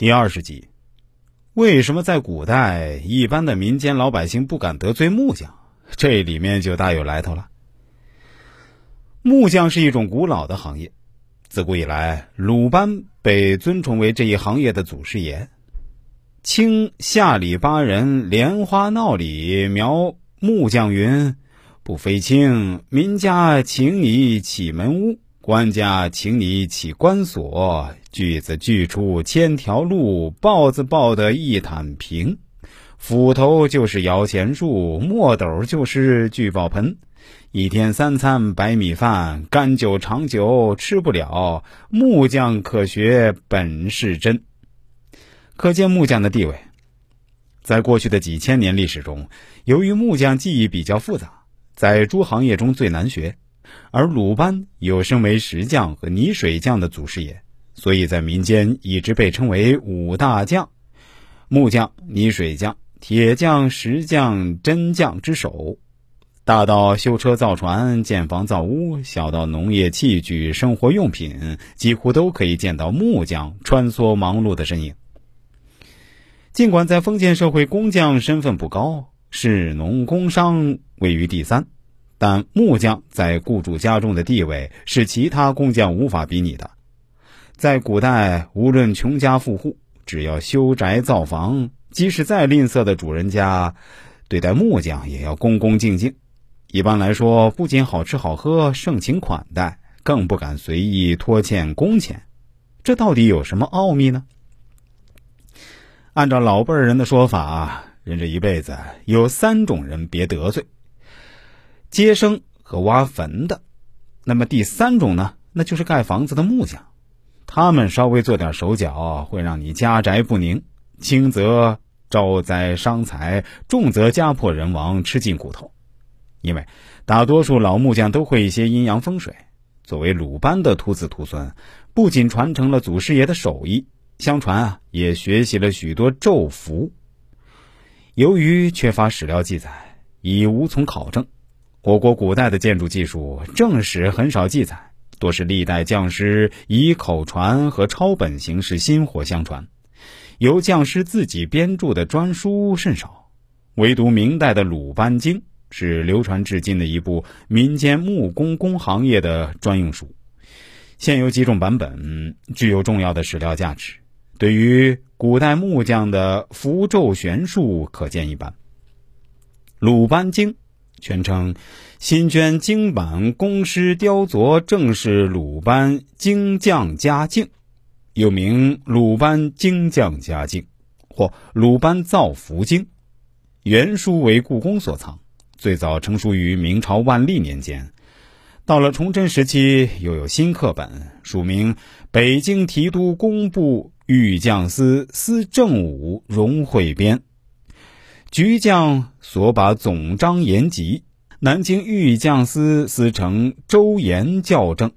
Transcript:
第二十集，为什么在古代一般的民间老百姓不敢得罪木匠？这里面就大有来头了。木匠是一种古老的行业，自古以来，鲁班被尊崇为这一行业的祖师爷。清下里巴人莲花闹里描木匠云：“不非卿，民家请你起门屋。”官家请你起官锁，锯子锯出千条路，刨子刨得一坦平。斧头就是摇钱树，墨斗就是聚宝盆。一天三餐白米饭，干酒长久吃不了。木匠可学本是真，可见木匠的地位。在过去的几千年历史中，由于木匠技艺比较复杂，在诸行业中最难学。而鲁班有身为石匠和泥水匠的祖师爷，所以在民间一直被称为五大匠：木匠、泥水匠、铁匠、石匠、针匠之首。大到修车造船、建房造屋，小到农业器具、生活用品，几乎都可以见到木匠穿梭忙碌的身影。尽管在封建社会，工匠身份不高，士农工商位于第三。但木匠在雇主家中的地位是其他工匠无法比拟的。在古代，无论穷家富户，只要修宅造房，即使再吝啬的主人家，对待木匠也要恭恭敬敬。一般来说，不仅好吃好喝、盛情款待，更不敢随意拖欠工钱。这到底有什么奥秘呢？按照老辈人的说法，人这一辈子有三种人别得罪。接生和挖坟的，那么第三种呢？那就是盖房子的木匠，他们稍微做点手脚，会让你家宅不宁，轻则招灾伤财，重则家破人亡，吃尽骨头。因为大多数老木匠都会一些阴阳风水。作为鲁班的徒子徒孙，不仅传承了祖师爷的手艺，相传啊，也学习了许多咒符。由于缺乏史料记载，已无从考证。我国古代的建筑技术正史很少记载，多是历代匠师以口传和抄本形式薪火相传，由匠师自己编著的专书甚少。唯独明代的《鲁班经》是流传至今的一部民间木工工行业的专用书，现有几种版本具有重要的史料价值，对于古代木匠的符咒玄术可见一斑。《鲁班经》。全称新捐经版工师雕琢正式鲁班精匠家境，又名鲁班精匠家境或鲁班造福经。原书为故宫所藏，最早成书于明朝万历年间。到了崇祯时期，又有新课本，署名北京提督工部御匠司司正武荣汇编。局将所把总章言集，南京御将司司成周延校正。